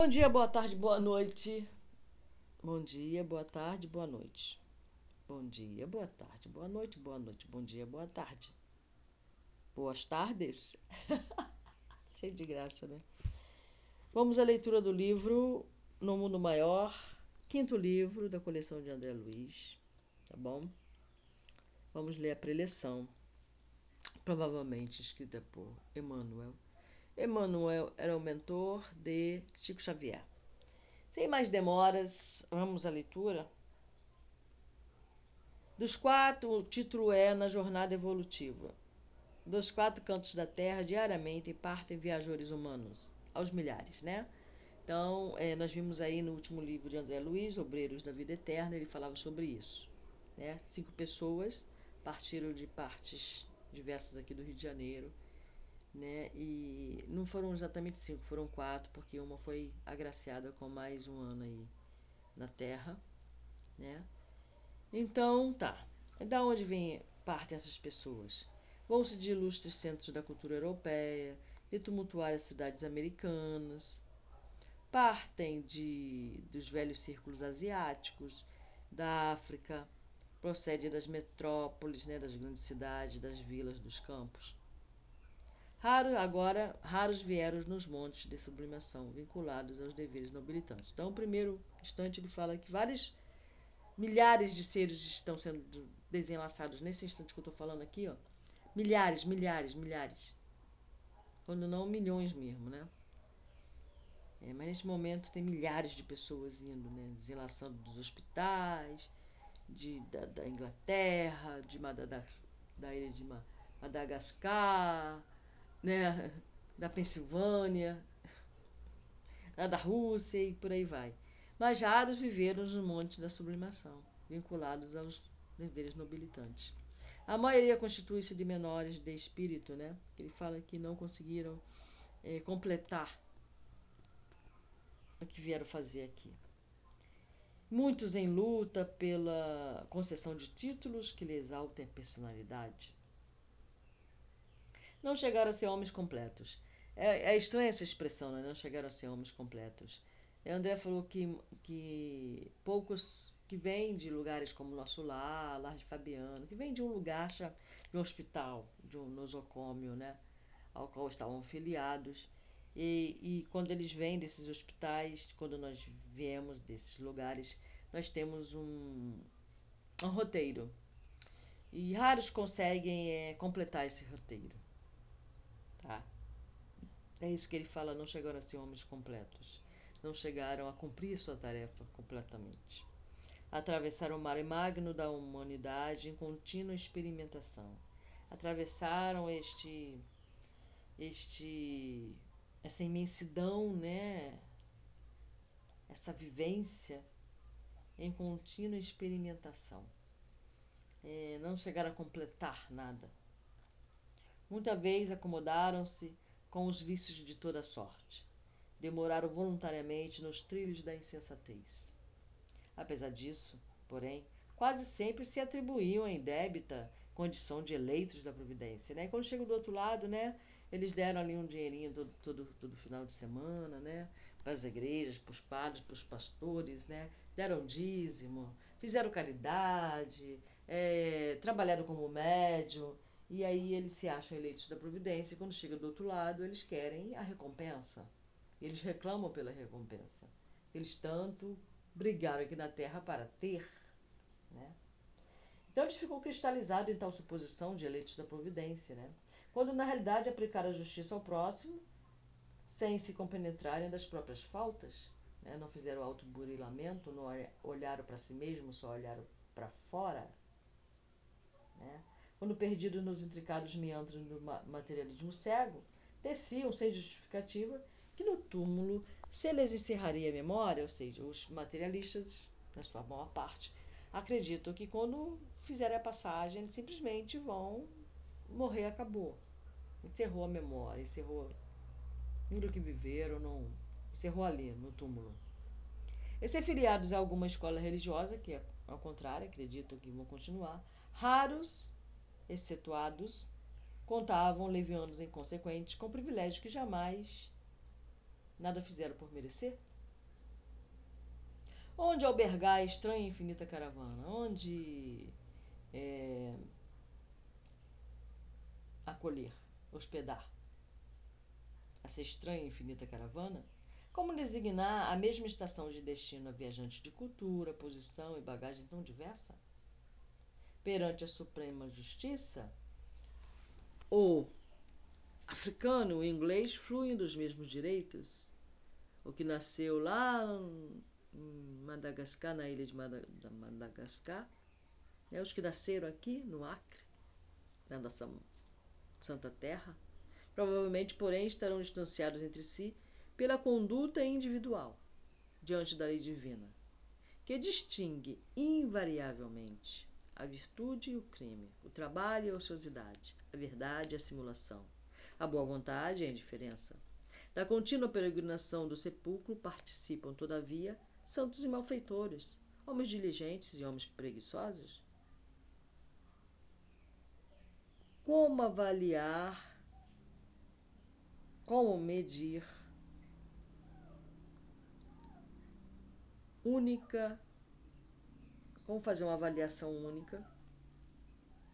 Bom dia, boa tarde, boa noite. Bom dia, boa tarde, boa noite. Bom dia, boa tarde, boa noite, boa noite, bom dia, boa tarde. Boas tardes. Cheio de graça, né? Vamos à leitura do livro No Mundo Maior, quinto livro da coleção de André Luiz, tá bom? Vamos ler a preleção, provavelmente escrita por Emmanuel. Emmanuel era o mentor de Chico Xavier. Sem mais demoras, vamos à leitura. Dos quatro, o título é Na Jornada Evolutiva. Dos quatro cantos da Terra, diariamente partem viajores humanos, aos milhares, né? Então, é, nós vimos aí no último livro de André Luiz, Obreiros da Vida Eterna, ele falava sobre isso. Né? Cinco pessoas partiram de partes diversas aqui do Rio de Janeiro né? E não foram exatamente cinco, foram quatro, porque uma foi agraciada com mais um ano aí na Terra, né? Então, tá. Da onde vem partem essas pessoas? Vão-se de ilustres centros da cultura europeia, de tumultuárias cidades americanas, partem de dos velhos círculos asiáticos, da África, procede das metrópoles, né, das grandes cidades, das vilas, dos campos Raro, agora, raros vieram nos montes de sublimação, vinculados aos deveres nobilitantes. Então, no primeiro instante, ele fala que vários milhares de seres estão sendo desenlaçados nesse instante que eu estou falando aqui, ó. Milhares, milhares, milhares. Quando não milhões mesmo, né? É, mas nesse momento tem milhares de pessoas indo, né? Desenlaçando dos hospitais, de, da, da Inglaterra, de Madagascar, da ilha de Madagascar, né, da Pensilvânia, da Rússia e por aí vai. Mas raros viveram nos montes da sublimação, vinculados aos deveres nobilitantes. A maioria constitui-se de menores de espírito, né? Ele fala que não conseguiram é, completar o que vieram fazer aqui. Muitos em luta pela concessão de títulos que lhe exaltem a personalidade não chegaram a ser homens completos. É, é estranha essa expressão, né? não chegaram a ser homens completos. E André falou que, que poucos que vêm de lugares como Nosso Lar, Lar de Fabiano, que vêm de um lugar, de um hospital, de um nosocômio, né? ao qual estavam filiados. E, e quando eles vêm desses hospitais, quando nós viemos desses lugares, nós temos um, um roteiro. E raros conseguem é, completar esse roteiro. Tá? É isso que ele fala, não chegaram a ser homens completos. Não chegaram a cumprir sua tarefa completamente. Atravessaram o mar magno da humanidade em contínua experimentação. Atravessaram este este essa imensidão, né? Essa vivência em contínua experimentação. É, não chegaram a completar nada Muita vez acomodaram-se com os vícios de toda sorte. Demoraram voluntariamente nos trilhos da insensatez. Apesar disso, porém, quase sempre se atribuíam em débita condição de eleitos da Providência. Né? E quando chegam do outro lado, né, eles deram ali um dinheirinho todo, todo, todo final de semana, né, para as igrejas, para os padres, para os pastores, né, deram dízimo, fizeram caridade, é, trabalharam como médium, e aí eles se acham eleitos da Providência, e quando chega do outro lado, eles querem a recompensa. Eles reclamam pela recompensa. Eles tanto brigaram aqui na Terra para ter. Né? Então eles ficam cristalizados em tal suposição de eleitos da Providência, né? quando na realidade aplicaram a justiça ao próximo sem se compenetrarem das próprias faltas. Né? Não fizeram autoburilamento, não olharam para si mesmo, só olharam para fora. Né? Quando perdidos nos intricados meandros do materialismo cego, teciam, sem justificativa, que no túmulo se lhes encerraria a memória, ou seja, os materialistas, na sua maior parte, acreditam que quando fizerem a passagem, eles simplesmente vão morrer, acabou. Encerrou a memória, encerrou tudo que viveram, não, encerrou ali, no túmulo. E ser filiados a alguma escola religiosa, que é ao contrário, acreditam que vão continuar, raros excetuados, contavam levianos inconsequentes com privilégios que jamais nada fizeram por merecer? Onde albergar a estranha e infinita caravana? Onde é, acolher, hospedar essa estranha e infinita caravana? Como designar a mesma estação de destino a viajantes de cultura, posição e bagagem tão diversa? Perante a Suprema Justiça, o africano e o inglês fluem dos mesmos direitos? O que nasceu lá em Madagascar, na ilha de Madagascar, é os que nasceram aqui no Acre, na nossa Santa Terra, provavelmente, porém, estarão distanciados entre si pela conduta individual diante da lei divina, que distingue invariavelmente a virtude e o crime, o trabalho e a ociosidade, a verdade e a simulação, a boa vontade e a indiferença. Da contínua peregrinação do sepulcro participam, todavia, santos e malfeitores, homens diligentes e homens preguiçosos? Como avaliar, como medir única, como fazer uma avaliação única,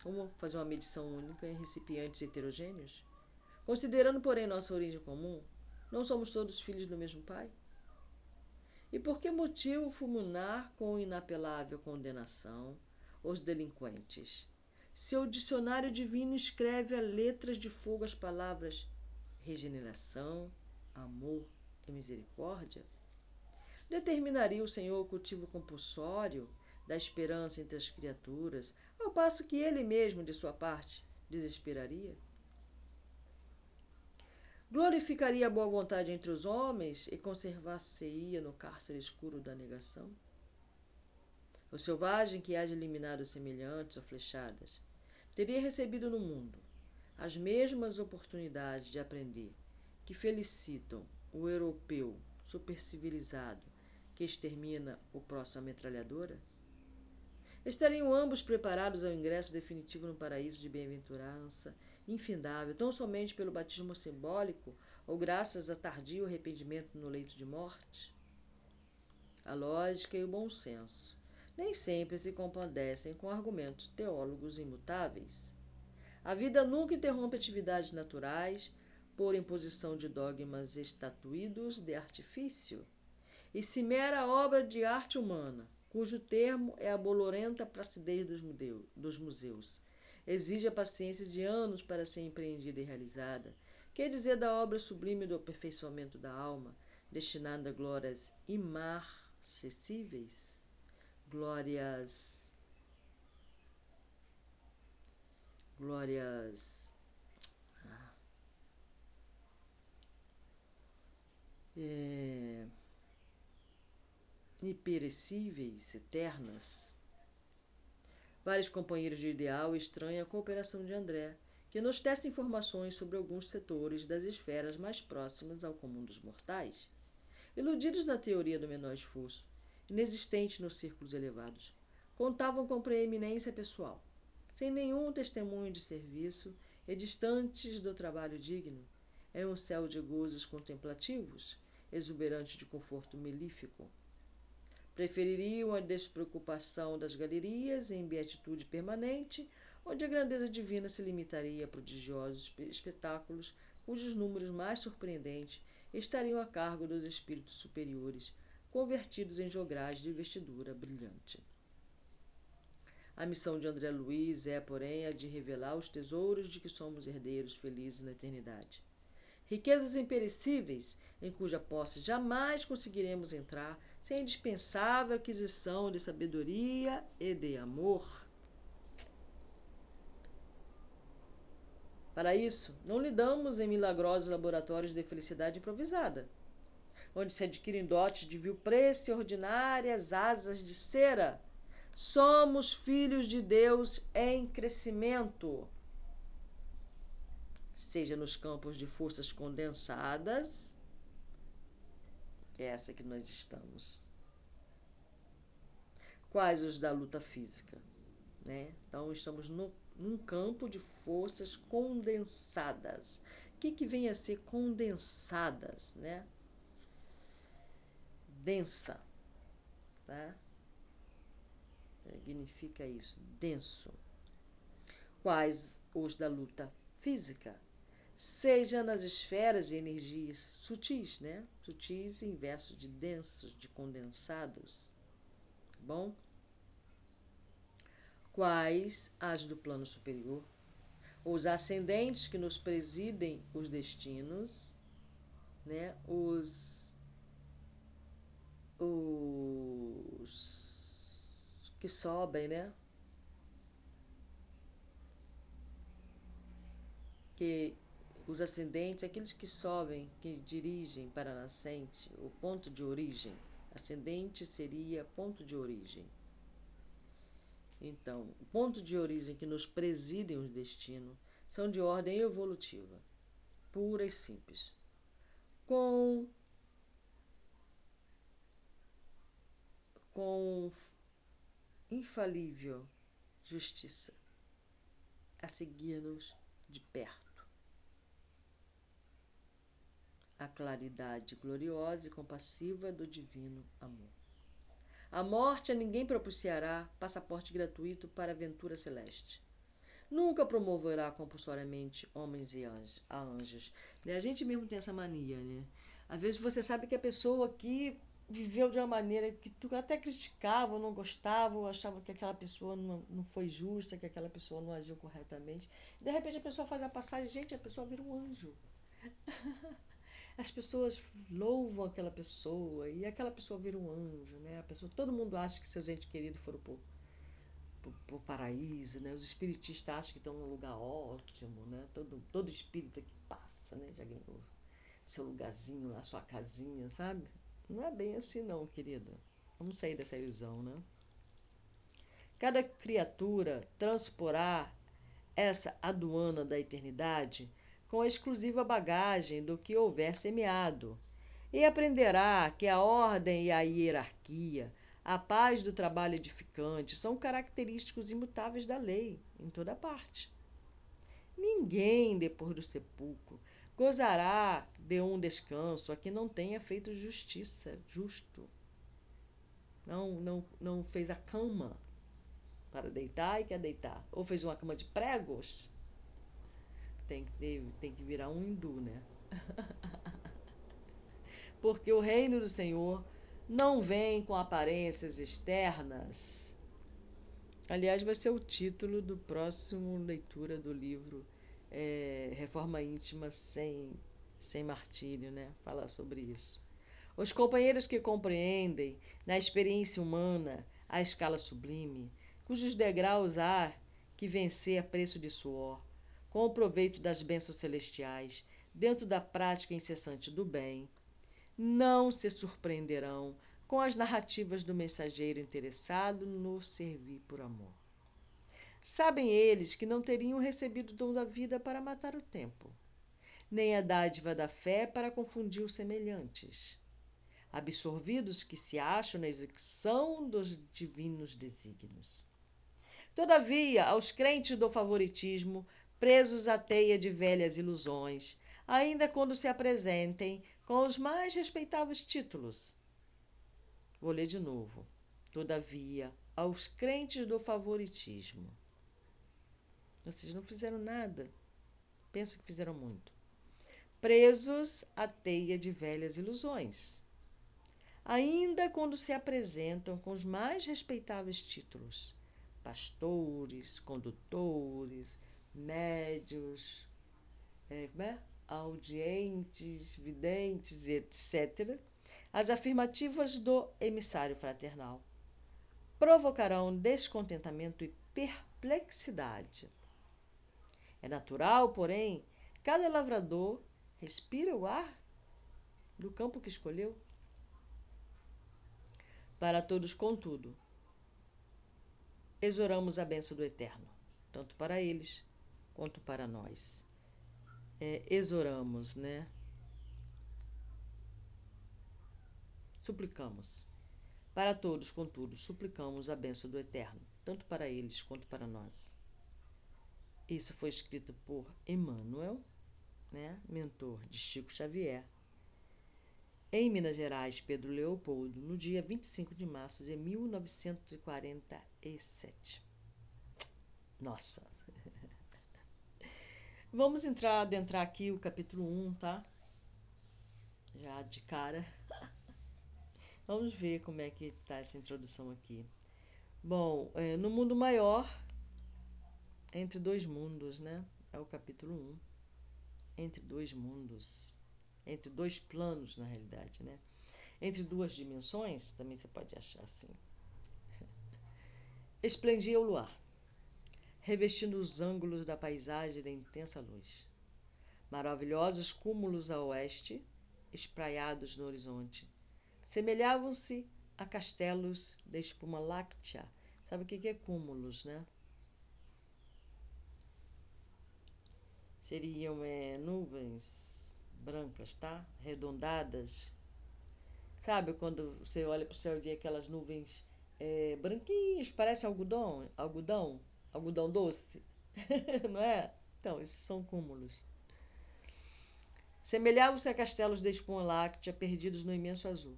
como fazer uma medição única em recipientes heterogêneos? Considerando, porém, nossa origem comum, não somos todos filhos do mesmo Pai? E por que motivo fulminar com inapelável condenação os delinquentes? Seu dicionário divino escreve a letras de fogo as palavras regeneração, amor e misericórdia? Determinaria o Senhor o cultivo compulsório da esperança entre as criaturas, ao passo que ele mesmo, de sua parte, desesperaria? Glorificaria a boa vontade entre os homens e conservar-se-ia no cárcere escuro da negação? O selvagem que há de eliminar os semelhantes a flechadas teria recebido no mundo as mesmas oportunidades de aprender que felicitam o europeu supercivilizado que extermina o próximo a metralhadora? Estariam ambos preparados ao ingresso definitivo no paraíso de bem-aventurança infindável, tão somente pelo batismo simbólico ou graças a tardio arrependimento no leito de morte? A lógica e o bom senso nem sempre se compadecem com argumentos teólogos imutáveis. A vida nunca interrompe atividades naturais por imposição de dogmas estatuídos de artifício e se mera obra de arte humana, cujo termo é a bolorenta placidez dos museus. Exige a paciência de anos para ser empreendida e realizada. Quer dizer da obra sublime do aperfeiçoamento da alma, destinada a glórias imarcessíveis, glórias. glórias. Ah, é, imperecíveis, eternas. Vários companheiros de ideal estranham a cooperação de André, que nos testa informações sobre alguns setores das esferas mais próximas ao comum dos mortais. Iludidos na teoria do menor esforço, inexistente nos círculos elevados, contavam com preeminência pessoal, sem nenhum testemunho de serviço e distantes do trabalho digno, em um céu de gozos contemplativos, exuberante de conforto melífico Prefeririam a despreocupação das galerias em beatitude permanente, onde a grandeza divina se limitaria a prodigiosos espetáculos cujos números mais surpreendentes estariam a cargo dos espíritos superiores, convertidos em jograis de vestidura brilhante. A missão de André Luiz é, porém, a de revelar os tesouros de que somos herdeiros felizes na eternidade. Riquezas imperecíveis, em cuja posse jamais conseguiremos entrar sem indispensável aquisição de sabedoria e de amor. Para isso, não lidamos em milagrosos laboratórios de felicidade improvisada, onde se adquirem dotes de vil preço ordinárias asas de cera. Somos filhos de Deus em crescimento, seja nos campos de forças condensadas, é essa que nós estamos. Quais os da luta física? Né? Então, estamos no, num campo de forças condensadas. O que, que vem a ser condensadas? Né? densa, tá? Significa isso, denso. Quais os da luta física, seja nas esferas e energias sutis, né? Sutis inverso de densos, de condensados. Tá bom? Quais as do plano superior, os ascendentes que nos presidem os destinos, né? Os os que sobem, né? Que os ascendentes, aqueles que sobem, que dirigem para a nascente, o ponto de origem. Ascendente seria ponto de origem. Então, o ponto de origem que nos presidem o destino são de ordem evolutiva, pura e simples, com com infalível justiça a seguir-nos de perto. A claridade gloriosa e compassiva do divino amor. A morte a ninguém propiciará passaporte gratuito para a aventura celeste. Nunca promoverá compulsoriamente homens e anjos, a anjos. A gente mesmo tem essa mania, né? Às vezes você sabe que a pessoa aqui viveu de uma maneira que tu até criticava, ou não gostava, ou achava que aquela pessoa não, não foi justa, que aquela pessoa não agiu corretamente. De repente a pessoa faz a passagem, gente, a pessoa vira um anjo. As pessoas louvam aquela pessoa e aquela pessoa vira um anjo, né? A pessoa, todo mundo acha que seus entes queridos foram pro, pro, pro paraíso, né? Os espiritistas acham que estão num lugar ótimo, né? Todo, todo espírita que passa, né? Já ganhou seu lugarzinho lá, sua casinha, sabe? Não é bem assim não, querida. Vamos sair dessa ilusão, né? Cada criatura transporá essa aduana da eternidade com a exclusiva bagagem do que houver semeado, e aprenderá que a ordem e a hierarquia, a paz do trabalho edificante são característicos imutáveis da lei, em toda parte. Ninguém, depois do sepulcro, gozará de um descanso a que não tenha feito justiça, justo. Não, não, não fez a cama para deitar e quer deitar. Ou fez uma cama de pregos. Tem que, tem que virar um hindu, né? Porque o reino do Senhor não vem com aparências externas. Aliás, vai ser o título do próximo leitura do livro é, Reforma Íntima sem, sem Martírio, né? Fala sobre isso. Os companheiros que compreendem, na experiência humana, a escala sublime, cujos degraus há que vencer a preço de suor, com o proveito das bênçãos celestiais, dentro da prática incessante do bem, não se surpreenderão com as narrativas do mensageiro interessado no servir por amor. Sabem eles que não teriam recebido o dom da vida para matar o tempo, nem a dádiva da fé para confundir os semelhantes, absorvidos que se acham na execução dos divinos desígnios. Todavia, aos crentes do favoritismo, presos à teia de velhas ilusões, ainda quando se apresentem com os mais respeitáveis títulos. Vou ler de novo. Todavia, aos crentes do favoritismo, vocês não fizeram nada. Penso que fizeram muito. Presos à teia de velhas ilusões. Ainda quando se apresentam com os mais respeitáveis títulos: pastores, condutores, médios, é, é? audientes, videntes, etc., as afirmativas do emissário fraternal provocarão descontentamento e perplexidade é natural, porém, cada lavrador respira o ar do campo que escolheu. Para todos, contudo, exoramos a benção do Eterno, tanto para eles quanto para nós. É, exoramos, né? Suplicamos. Para todos, contudo, suplicamos a benção do Eterno, tanto para eles quanto para nós. Isso foi escrito por Emmanuel, né, mentor de Chico Xavier, em Minas Gerais, Pedro Leopoldo, no dia 25 de março de 1947. Nossa! Vamos entrar, adentrar aqui o capítulo 1, tá? Já de cara. Vamos ver como é que tá essa introdução aqui. Bom, é, no mundo maior, entre dois mundos, né? É o capítulo 1. Entre dois mundos entre dois planos, na realidade, né? Entre duas dimensões, também você pode achar assim. Esplendia o luar, revestindo os ângulos da paisagem da intensa luz. Maravilhosos cúmulos a oeste, espraiados no horizonte, semelhavam-se a castelos de espuma láctea. Sabe o que é cúmulos, né? Seriam é, nuvens brancas, tá? Redondadas. Sabe quando você olha para o céu e vê aquelas nuvens é, branquinhas, parece algodão, algodão, algodão doce, não é? Então, isso são cúmulos. Semelhavam-se a castelos de espuma láctea perdidos no imenso azul.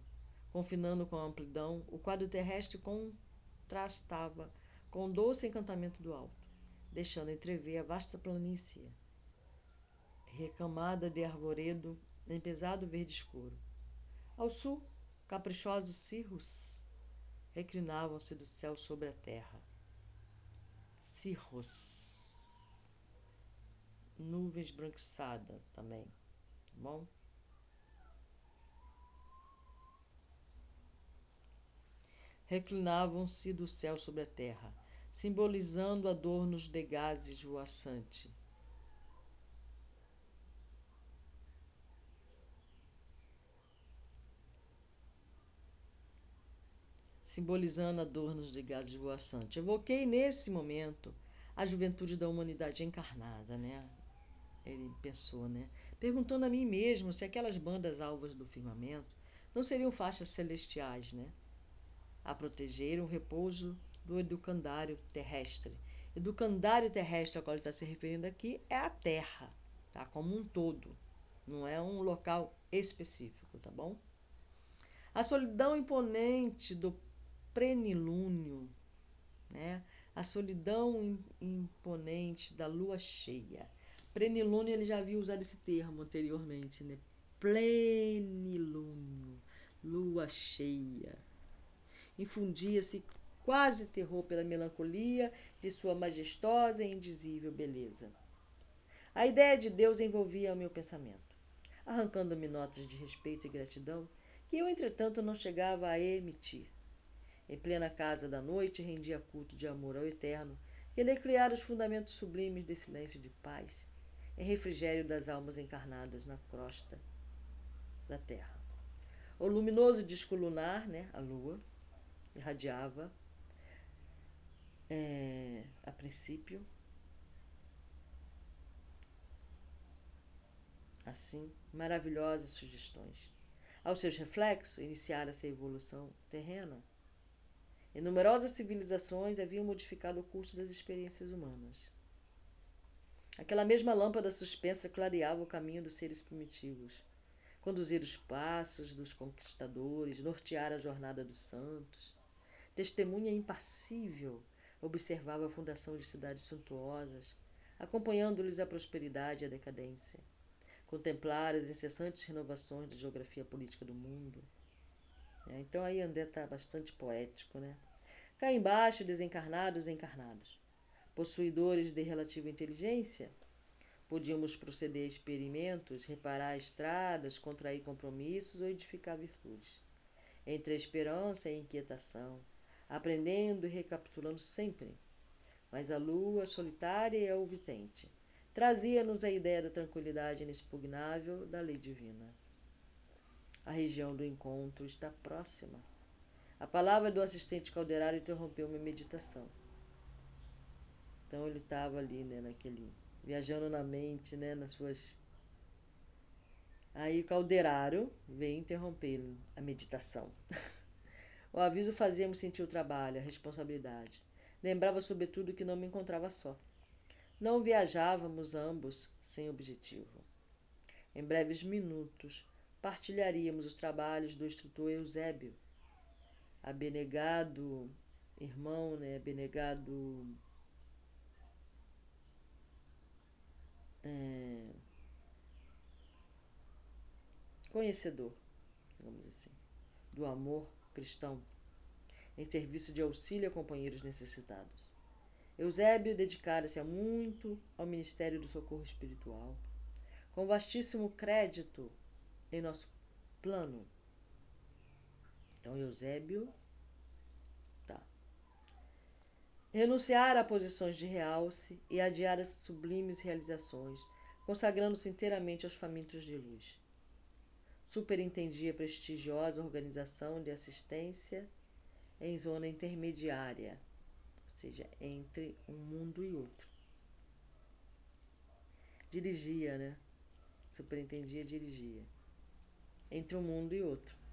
Confinando com a amplidão, o quadro terrestre contrastava com o doce encantamento do alto, deixando entrever a vasta planície recamada de arvoredo em pesado verde escuro. Ao sul, caprichosos cirros reclinavam-se do céu sobre a terra. Cirros. Nuvens branquiçadas também. Tá bom? Reclinavam-se do céu sobre a terra, simbolizando adornos de gases voaçantes simbolizando adornos de gases voaçantes. Evoquei nesse momento a juventude da humanidade encarnada, né? Ele pensou, né? Perguntando a mim mesmo se aquelas bandas alvas do firmamento não seriam faixas celestiais, né? A proteger o repouso do educandário terrestre. Educandário terrestre ao qual ele está se referindo aqui é a Terra, tá? Como um todo. Não é um local específico, tá bom? A solidão imponente do prenilúnio, né? a solidão imponente da lua cheia. Prenilúnio, ele já havia usado esse termo anteriormente, né? Plenilúnio, lua cheia. Infundia-se quase terror pela melancolia de sua majestosa e indizível beleza. A ideia de Deus envolvia o meu pensamento, arrancando-me notas de respeito e gratidão que eu, entretanto, não chegava a emitir. Em plena casa da noite, rendia culto de amor ao Eterno, e ele criara os fundamentos sublimes de silêncio de paz, em refrigério das almas encarnadas na crosta da terra. O luminoso disco lunar, né, a lua, irradiava, é, a princípio, assim, maravilhosas sugestões. Aos seus reflexos, iniciara-se a evolução terrena e numerosas civilizações haviam modificado o curso das experiências humanas. Aquela mesma lâmpada suspensa clareava o caminho dos seres primitivos, conduzir os passos dos conquistadores, nortear a jornada dos santos. Testemunha impassível, observava a fundação de cidades suntuosas, acompanhando-lhes a prosperidade e a decadência. Contemplar as incessantes renovações da geografia política do mundo. É, então aí André está bastante poético, né? Cá embaixo, desencarnados e encarnados. Possuidores de relativa inteligência, podíamos proceder a experimentos, reparar estradas, contrair compromissos ou edificar virtudes. Entre a esperança e a inquietação, aprendendo e recapitulando sempre. Mas a lua solitária e alvitente trazia-nos a ideia da tranquilidade inexpugnável da lei divina. A região do encontro está próxima. A palavra do assistente calderário interrompeu minha meditação. Então ele estava ali, né, naquele viajando na mente, né, nas suas Aí o calderário veio interromper a meditação. o aviso fazia-me sentir o trabalho, a responsabilidade. Lembrava sobretudo que não me encontrava só. Não viajávamos ambos sem objetivo. Em breves minutos, partilharíamos os trabalhos do instrutor Eusébio, abnegado irmão, né, abnegado é, conhecedor, digamos assim, do amor cristão, em serviço de auxílio a companheiros necessitados. Eusébio dedicara-se muito ao ministério do socorro espiritual, com vastíssimo crédito em nosso plano. Então, Eusébio, tá. Renunciar a posições de realce e adiar as sublimes realizações, consagrando-se inteiramente aos famintos de luz. Superintendia prestigiosa organização de assistência em zona intermediária seja, entre um mundo e outro. Dirigia, né? Superintendia, dirigia. Entre um mundo e outro.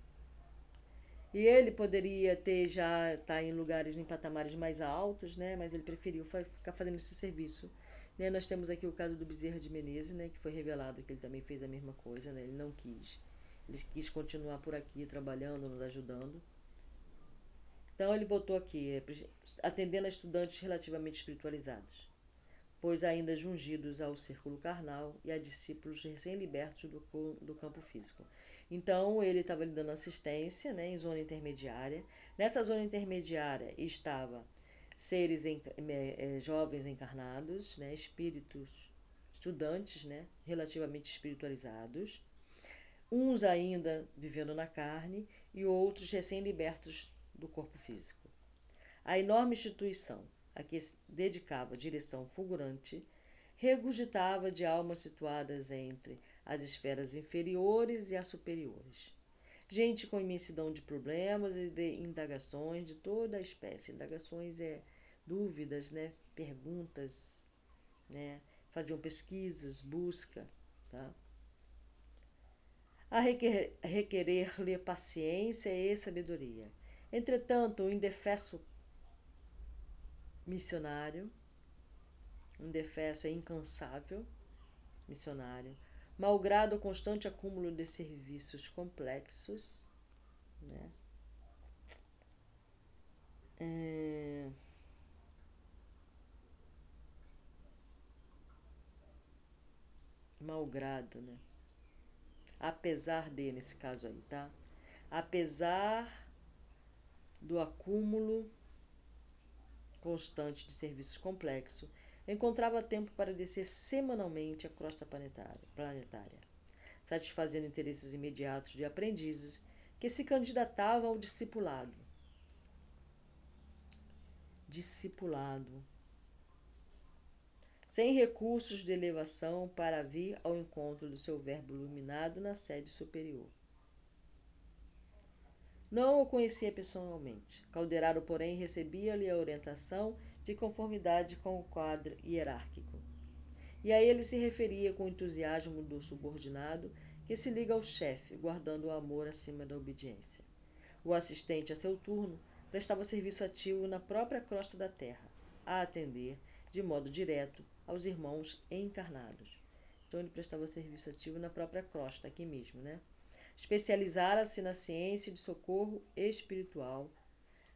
E ele poderia ter já estar tá em lugares em patamares mais altos, né? Mas ele preferiu ficar fazendo esse serviço. Né? Nós temos aqui o caso do Bezerra de Menezes, né? Que foi revelado que ele também fez a mesma coisa, né? Ele não quis. Ele quis continuar por aqui trabalhando, nos ajudando. Então ele botou aqui, é, atendendo a estudantes relativamente espiritualizados, pois ainda jungidos ao círculo carnal e a discípulos recém-libertos do, do campo físico. Então ele estava lhe dando assistência né, em zona intermediária. Nessa zona intermediária estava seres em, é, jovens encarnados, né, espíritos, estudantes né, relativamente espiritualizados, uns ainda vivendo na carne e outros recém-libertos do corpo físico. A enorme instituição a que dedicava direção fulgurante regurgitava de almas situadas entre as esferas inferiores e as superiores. Gente com imensidão de problemas e de indagações de toda a espécie. Indagações é dúvidas, né? perguntas, né? faziam pesquisas, busca. Tá? A requerer-lhe paciência e sabedoria Entretanto, o indefesso missionário, um indefesso é incansável missionário, malgrado o constante acúmulo de serviços complexos, né? É... malgrado, né? Apesar de, nesse caso aí, tá? Apesar do acúmulo constante de serviços complexo, encontrava tempo para descer semanalmente a crosta planetária, satisfazendo interesses imediatos de aprendizes que se candidatavam ao discipulado. Discipulado. Sem recursos de elevação para vir ao encontro do seu verbo iluminado na sede superior. Não o conhecia pessoalmente. Calderaro, porém, recebia-lhe a orientação de conformidade com o quadro hierárquico. E a ele se referia com o entusiasmo do subordinado que se liga ao chefe, guardando o amor acima da obediência. O assistente, a seu turno, prestava serviço ativo na própria crosta da terra, a atender, de modo direto, aos irmãos encarnados. Então ele prestava serviço ativo na própria crosta, aqui mesmo, né? Especializara-se na ciência de socorro espiritual,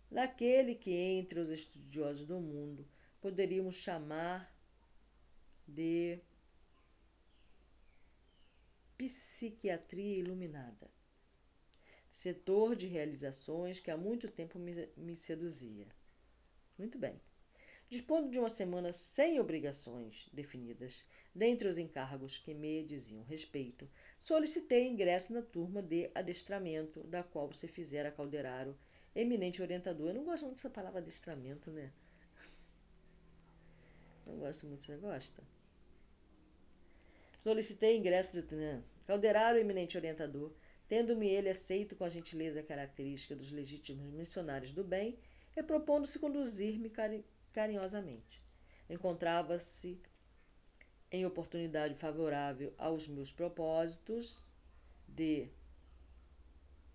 naquele que entre os estudiosos do mundo poderíamos chamar de psiquiatria iluminada, setor de realizações que há muito tempo me, me seduzia. Muito bem. Dispondo de uma semana sem obrigações definidas, dentre os encargos que me diziam respeito, solicitei ingresso na turma de adestramento, da qual se fizera Calderaro, eminente orientador. Eu não gosto muito dessa palavra adestramento, né? Não gosto muito, você gosta? Solicitei ingresso de né? Calderaro, eminente orientador, tendo-me ele aceito com a gentileza característica dos legítimos missionários do bem, e propondo-se conduzir-me carinhosamente. Encontrava-se em oportunidade favorável aos meus propósitos de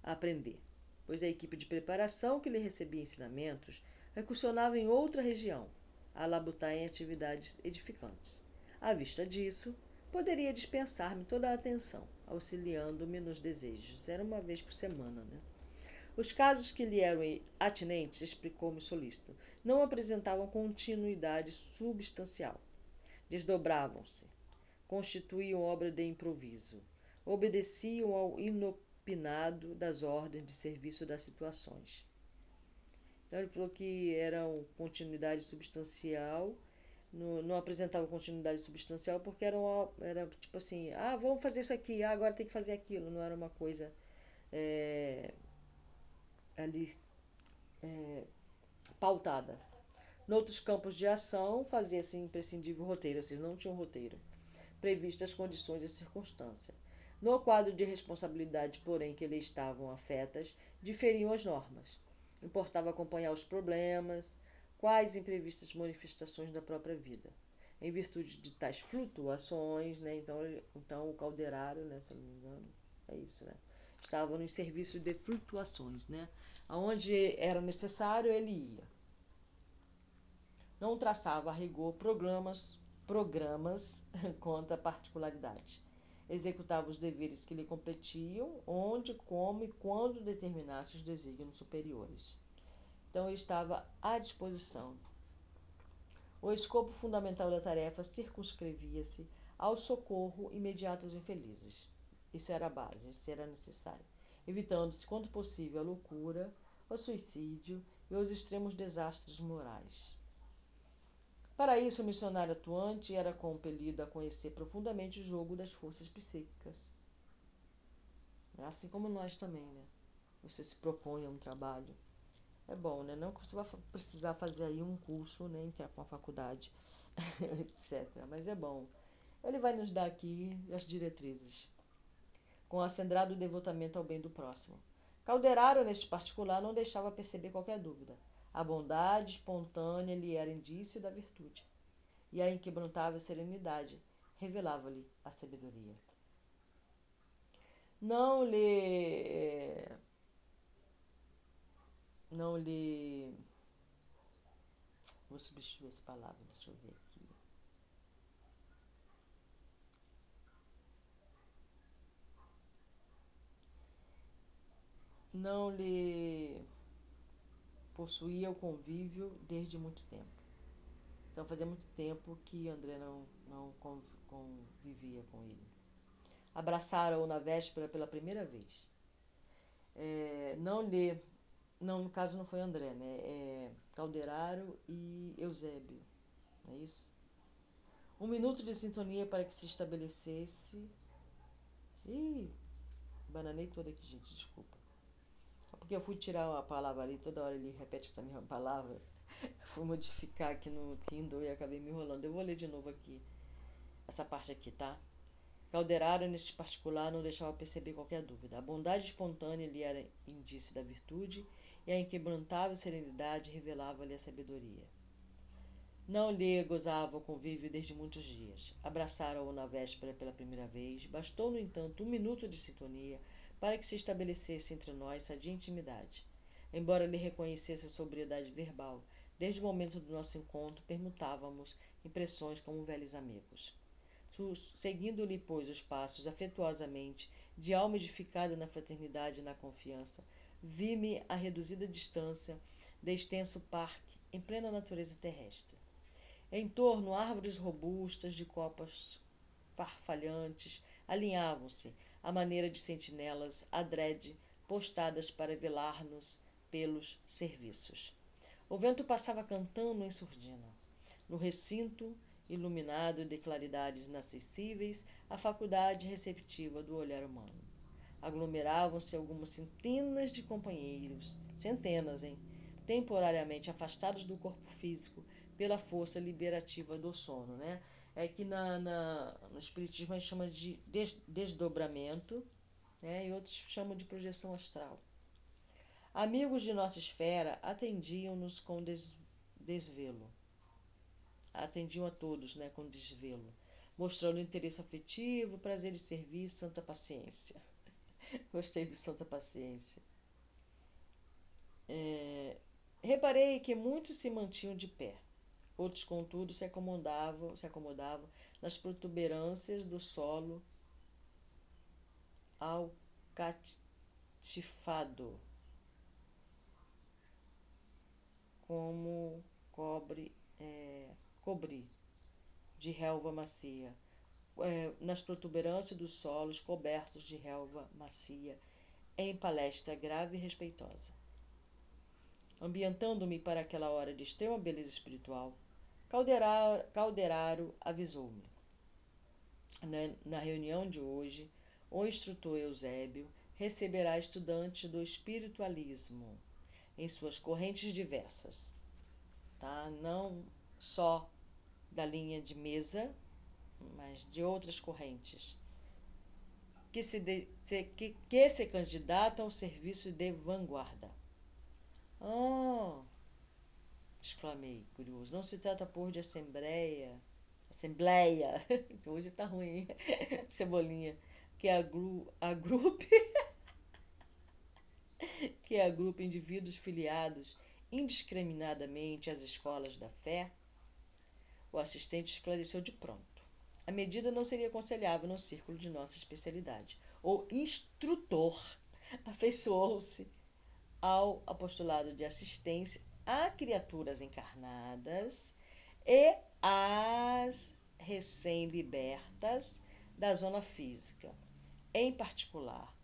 aprender, pois a equipe de preparação que lhe recebia ensinamentos recursionava em outra região, a labutar em atividades edificantes. À vista disso, poderia dispensar-me toda a atenção, auxiliando-me nos desejos. Era uma vez por semana, né? Os casos que lhe eram atinentes, explicou-me solícito, não apresentavam continuidade substancial. Desdobravam-se, constituíam obra de improviso, obedeciam ao inopinado das ordens de serviço das situações. Então ele falou que eram continuidade substancial, não, não apresentavam continuidade substancial porque eram era tipo assim, ah, vamos fazer isso aqui, ah, agora tem que fazer aquilo, não era uma coisa é, ali é, pautada. Noutros campos de ação, fazia-se imprescindível roteiro, ou seja, não tinha um roteiro, previsto as condições e circunstâncias. No quadro de responsabilidade, porém, que lhe estavam afetas, diferiam as normas. Importava acompanhar os problemas, quais imprevistas manifestações da própria vida. Em virtude de tais flutuações, né? então, então o calderário, né, se não me engano, é isso, né? Estava no serviço de flutuações, né? Aonde era necessário, ele ia. Não traçava a rigor programas, programas contra particularidade. Executava os deveres que lhe competiam, onde, como e quando determinasse os desígnios superiores. Então, ele estava à disposição. O escopo fundamental da tarefa circunscrevia-se ao socorro imediato aos infelizes. Isso era a base, isso era necessário. Evitando-se, quanto possível, a loucura, o suicídio e os extremos desastres morais. Para isso, o missionário atuante era compelido a conhecer profundamente o jogo das forças psíquicas. É assim como nós também, né? Você se propõe a um trabalho. É bom, né? Não que você vai precisar fazer aí um curso, né? Entrar com a faculdade, etc. Mas é bom. Ele vai nos dar aqui as diretrizes com acendrado devotamento ao bem do próximo. Calderaro, neste particular, não deixava perceber qualquer dúvida. A bondade espontânea lhe era indício da virtude, e a inquebrantável serenidade revelava-lhe a sabedoria. Não lhe. Não lhe. Vou substituir essa palavra, deixa eu ver aqui. Não lhe possuía o convívio desde muito tempo. Então fazia muito tempo que André não, não convivia com ele. Abraçaram-o na véspera pela primeira vez. É, não lhe. Não, no caso não foi André, né? É Calderaro e Eusébio. Não é isso? Um minuto de sintonia para que se estabelecesse. Ih, bananei toda aqui, gente, desculpa porque eu fui tirar a palavra ali, toda hora ele repete essa mesma palavra. fui modificar aqui no Kindle e acabei me enrolando. Eu vou ler de novo aqui, essa parte aqui, tá? Calderaro, neste particular, não deixava perceber qualquer dúvida. A bondade espontânea lhe era indício da virtude e a inquebrantável serenidade revelava-lhe a sabedoria. Não lhe gozava o convívio desde muitos dias. Abraçaram-o na véspera pela primeira vez. Bastou, no entanto, um minuto de sintonia para que se estabelecesse entre nós sadia intimidade. Embora lhe reconhecesse a sobriedade verbal, desde o momento do nosso encontro permutávamos impressões como velhos amigos. Seguindo-lhe, pois, os passos afetuosamente, de alma edificada na fraternidade e na confiança, vi-me a reduzida distância de extenso parque em plena natureza terrestre. Em torno, árvores robustas de copas farfalhantes alinhavam-se, à maneira de sentinelas adrede postadas para velar-nos pelos serviços. O vento passava cantando em surdina. No recinto, iluminado de claridades inacessíveis, a faculdade receptiva do olhar humano. Aglomeravam-se algumas centenas de companheiros, centenas, hein? Temporariamente afastados do corpo físico pela força liberativa do sono, né? É que na, na, no Espiritismo a gente chama de des, desdobramento, né, e outros chamam de projeção astral. Amigos de nossa esfera atendiam-nos com des, desvelo. Atendiam a todos né, com desvelo, mostrando interesse afetivo, prazer de servir, santa paciência. Gostei do santa paciência. É, reparei que muitos se mantinham de pé Outros, contudo, se acomodavam, se acomodavam nas protuberâncias do solo alcatifado, como cobre, é, cobrir de relva macia, é, nas protuberâncias dos solos cobertos de relva macia, em palestra grave e respeitosa. Ambientando-me para aquela hora de extrema beleza espiritual, Calderaro, Calderaro avisou-me. Na, na reunião de hoje, o instrutor Eusébio receberá estudantes do espiritualismo em suas correntes diversas, tá? Não só da linha de mesa, mas de outras correntes que se, de, que, que se candidatam ao serviço de vanguarda. Oh, exclamei, curioso. Não se trata, por de assembleia, assembleia, hoje tá ruim, cebolinha, que agru, agrupe, que agrupa indivíduos filiados indiscriminadamente às escolas da fé? O assistente esclareceu de pronto. A medida não seria aconselhável no círculo de nossa especialidade. O instrutor afeiçoou-se ao apostolado de assistência a criaturas encarnadas e às recém-libertas da zona física, em particular,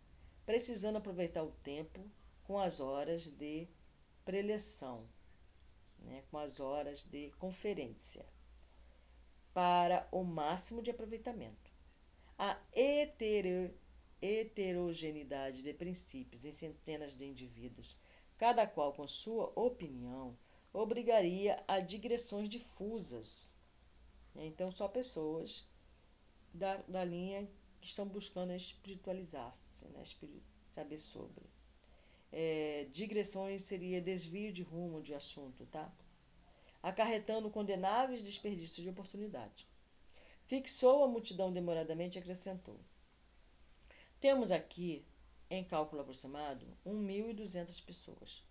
precisando aproveitar o tempo com as horas de preleção, né, com as horas de conferência, para o máximo de aproveitamento. A hetero, heterogeneidade de princípios em centenas de indivíduos cada qual com sua opinião, obrigaria a digressões difusas. Então, só pessoas da, da linha que estão buscando espiritualizar-se, né? saber sobre. É, digressões seria desvio de rumo de assunto, tá? Acarretando condenáveis desperdícios de oportunidade. Fixou a multidão demoradamente e acrescentou: Temos aqui em cálculo aproximado, 1.200 pessoas.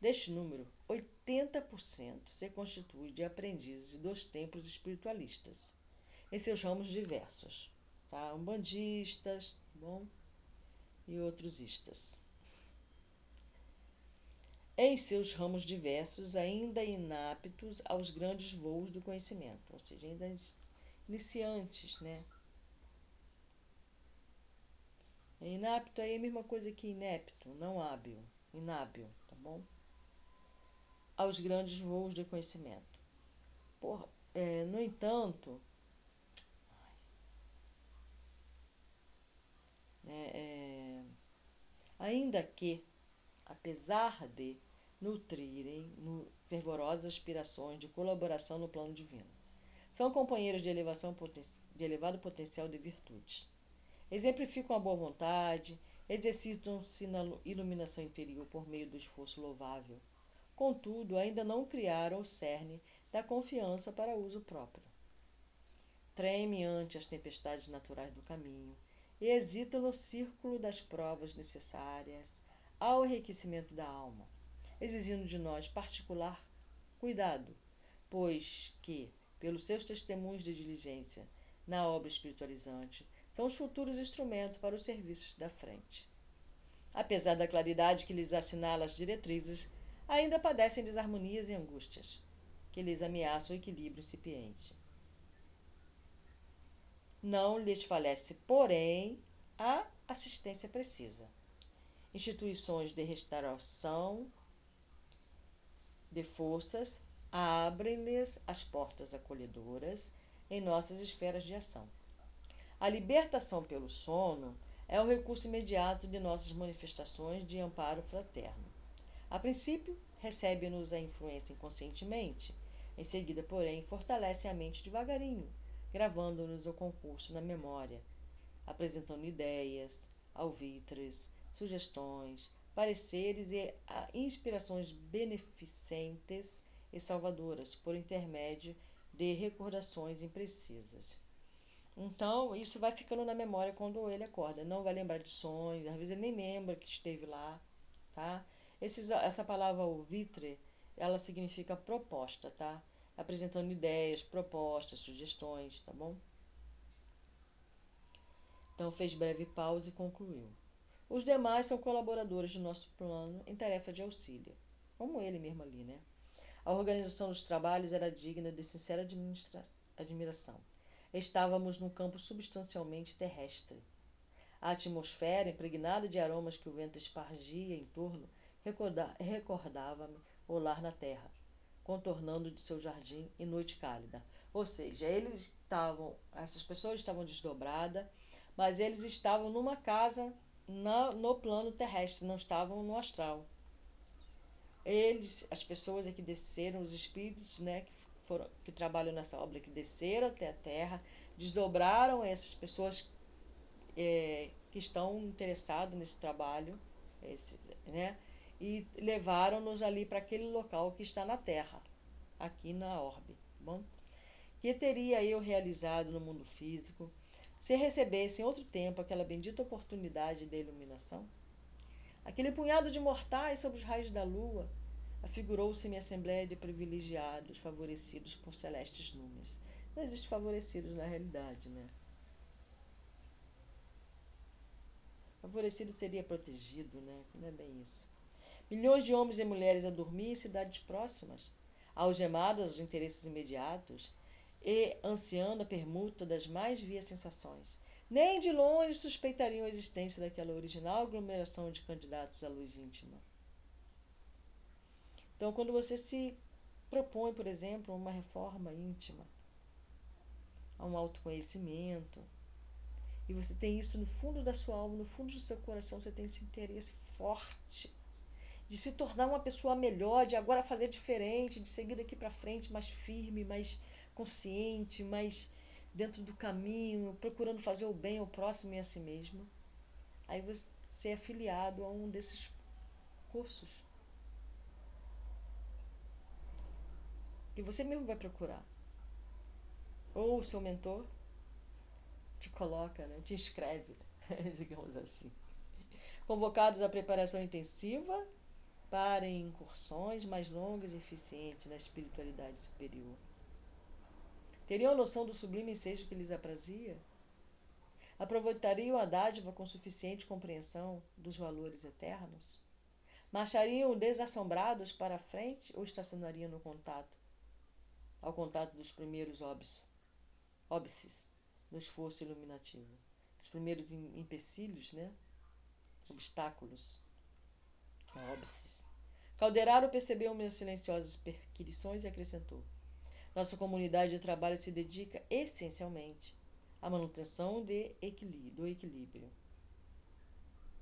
Deste número, 80% se constitui de aprendizes dos templos espiritualistas, em seus ramos diversos, tá? umbandistas, bom? e outros istas. Em seus ramos diversos, ainda inaptos aos grandes voos do conhecimento, ou seja, ainda iniciantes, né? Inapto aí é a mesma coisa que inepto, não hábil, inábil, tá bom? Aos grandes voos de conhecimento. Porra, é, no entanto, é, é, ainda que, apesar de nutrirem no, fervorosas aspirações de colaboração no plano divino, são companheiros de elevação de elevado potencial de virtudes exemplificam a boa vontade, exercitam-se na iluminação interior por meio do esforço louvável. Contudo, ainda não criaram o cerne da confiança para uso próprio. Tremem ante as tempestades naturais do caminho e hesitam no círculo das provas necessárias ao enriquecimento da alma, exigindo de nós particular cuidado, pois que, pelos seus testemunhos de diligência na obra espiritualizante, são os futuros instrumentos para os serviços da frente. Apesar da claridade que lhes assinala as diretrizes, ainda padecem desarmonias e angústias, que lhes ameaçam o equilíbrio incipiente. Não lhes falece, porém, a assistência precisa. Instituições de restauração de forças abrem-lhes as portas acolhedoras em nossas esferas de ação. A libertação pelo sono é o recurso imediato de nossas manifestações de amparo fraterno. A princípio, recebe-nos a influência inconscientemente, em seguida, porém, fortalece a mente devagarinho, gravando-nos o concurso na memória, apresentando ideias, alvitres, sugestões, pareceres e inspirações beneficentes e salvadoras por intermédio de recordações imprecisas. Então, isso vai ficando na memória quando ele acorda. Não vai lembrar de sonhos, às vezes ele nem lembra que esteve lá, tá? Esses, essa palavra vitre, ela significa proposta, tá? apresentando ideias, propostas, sugestões, tá bom? Então fez breve pausa e concluiu. Os demais são colaboradores do nosso plano em tarefa de auxílio, como ele mesmo ali, né? A organização dos trabalhos era digna de sincera admiração. Estávamos num campo substancialmente terrestre. A atmosfera, impregnada de aromas que o vento espargia em torno, recordava-me o lar na terra, contornando de seu jardim em noite cálida. Ou seja, eles estavam, essas pessoas estavam desdobradas, mas eles estavam numa casa na, no plano terrestre, não estavam no astral. Eles, as pessoas que desceram, os espíritos, né, que foram que trabalham nessa obra, que desceram até a Terra, desdobraram essas pessoas é, que estão interessadas nesse trabalho, esse, né, e levaram-nos ali para aquele local que está na Terra, aqui na orbe, bom? Que teria eu realizado no mundo físico se recebesse em outro tempo aquela bendita oportunidade de iluminação? Aquele punhado de mortais sob os raios da lua afigurou-se-me assembléia de privilegiados, favorecidos por celestes números. Não existe favorecidos na realidade, né? Favorecido seria protegido, né? Não é bem isso. Milhões de homens e mulheres a dormir em cidades próximas, algemados aos interesses imediatos e ansiando a permuta das mais vias sensações nem de longe suspeitariam a existência daquela original aglomeração de candidatos à luz íntima. Então, quando você se propõe, por exemplo, uma reforma íntima, a um autoconhecimento, e você tem isso no fundo da sua alma, no fundo do seu coração, você tem esse interesse forte de se tornar uma pessoa melhor, de agora fazer diferente, de seguir daqui para frente mais firme, mais consciente, mais dentro do caminho, procurando fazer o bem ao próximo e a si mesmo. Aí você é afiliado a um desses cursos. Que você mesmo vai procurar. Ou o seu mentor te coloca, né? te inscreve, digamos assim. Convocados à preparação intensiva para incursões mais longas e eficientes na espiritualidade superior. Teriam noção do sublime ensejo que lhes aprazia? Aproveitariam a dádiva com suficiente compreensão dos valores eternos? Marchariam desassombrados para a frente ou estacionariam no contato, ao contato dos primeiros óbices no esforço iluminativo? Os primeiros empecilhos, né? Obstáculos. Óbices. Calderaro percebeu minhas silenciosas perquisições e acrescentou. Nossa comunidade de trabalho se dedica essencialmente à manutenção de equilíbrio, do equilíbrio.